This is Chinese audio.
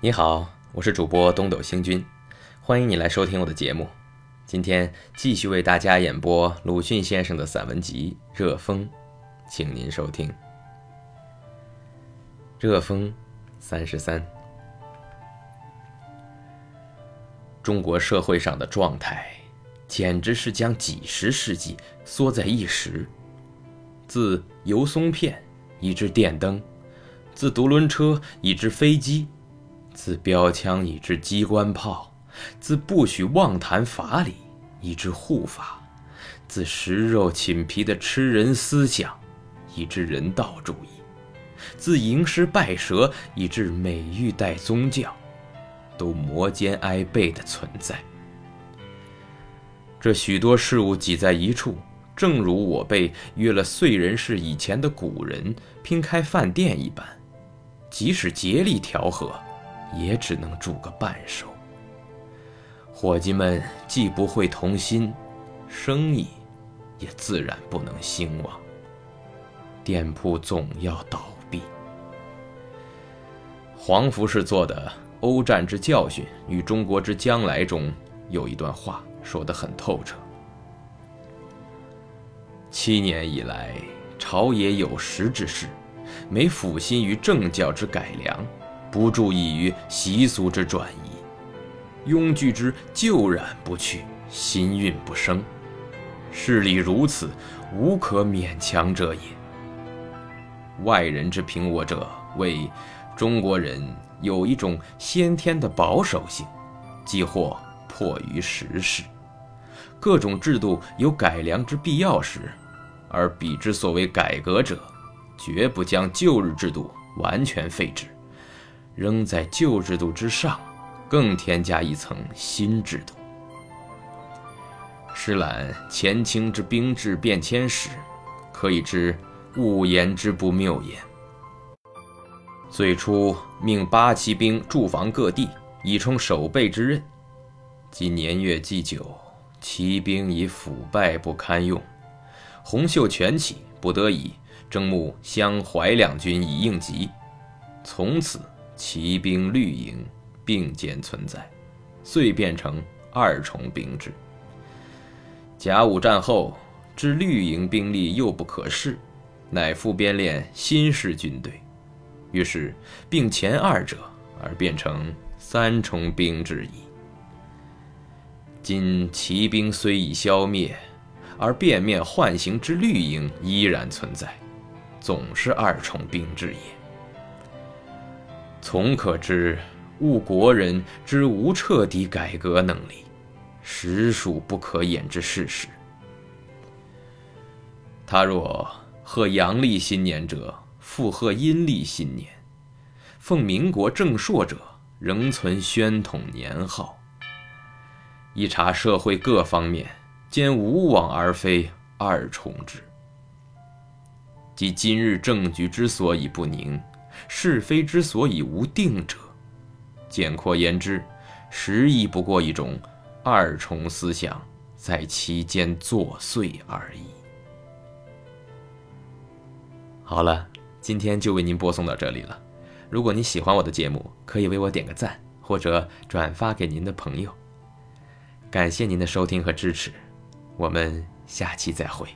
你好，我是主播东斗星君，欢迎你来收听我的节目。今天继续为大家演播鲁迅先生的散文集《热风》，请您收听《热风》三十三。中国社会上的状态，简直是将几十世纪缩在一时。自油松片，以至电灯；自独轮车，以至飞机。自标枪以至机关炮，自不许妄谈法理以至护法，自食肉寝皮的吃人思想以至人道主义，自吟诗拜蛇以至美玉带宗教，都摩肩挨背的存在。这许多事物挤在一处，正如我被约了燧人氏以前的古人拼开饭店一般，即使竭力调和。也只能住个半熟。伙计们既不会同心，生意也自然不能兴旺。店铺总要倒闭。黄福士做的《欧战之教训与中国之将来》中有一段话说得很透彻：七年以来，朝野有识之士，没辅心于政教之改良。不注意于习俗之转移，庸具之旧染不去，新韵不生。事理如此，无可勉强者也。外人之评我者，谓中国人有一种先天的保守性，即或迫于时势，各种制度有改良之必要时，而彼之所谓改革者，绝不将旧日制度完全废止。仍在旧制度之上，更添加一层新制度。施览前清之兵制变迁史，可以知勿言之不谬也。最初命八旗兵驻防各地，以充守备之任。今年月既久，骑兵已腐败不堪用，洪秀全起，不得已征募湘淮两军以应急。从此。骑兵绿营并肩存在，遂变成二重兵制。甲午战后，之绿营兵力又不可视，乃复编练新式军队，于是并前二者，而变成三重兵制矣。今骑兵虽已消灭，而变面换形之绿营依然存在，总是二重兵制也。从可知，误国人之无彻底改革能力，实属不可掩之事实。他若贺阳历新年者，复贺阴历新年；奉民国正朔者，仍存宣统年号。一查社会各方面，兼无往而非二重之。即今日政局之所以不宁。是非之所以无定者，简括言之，实亦不过一种二重思想在其间作祟而已。好了，今天就为您播送到这里了。如果你喜欢我的节目，可以为我点个赞，或者转发给您的朋友。感谢您的收听和支持，我们下期再会。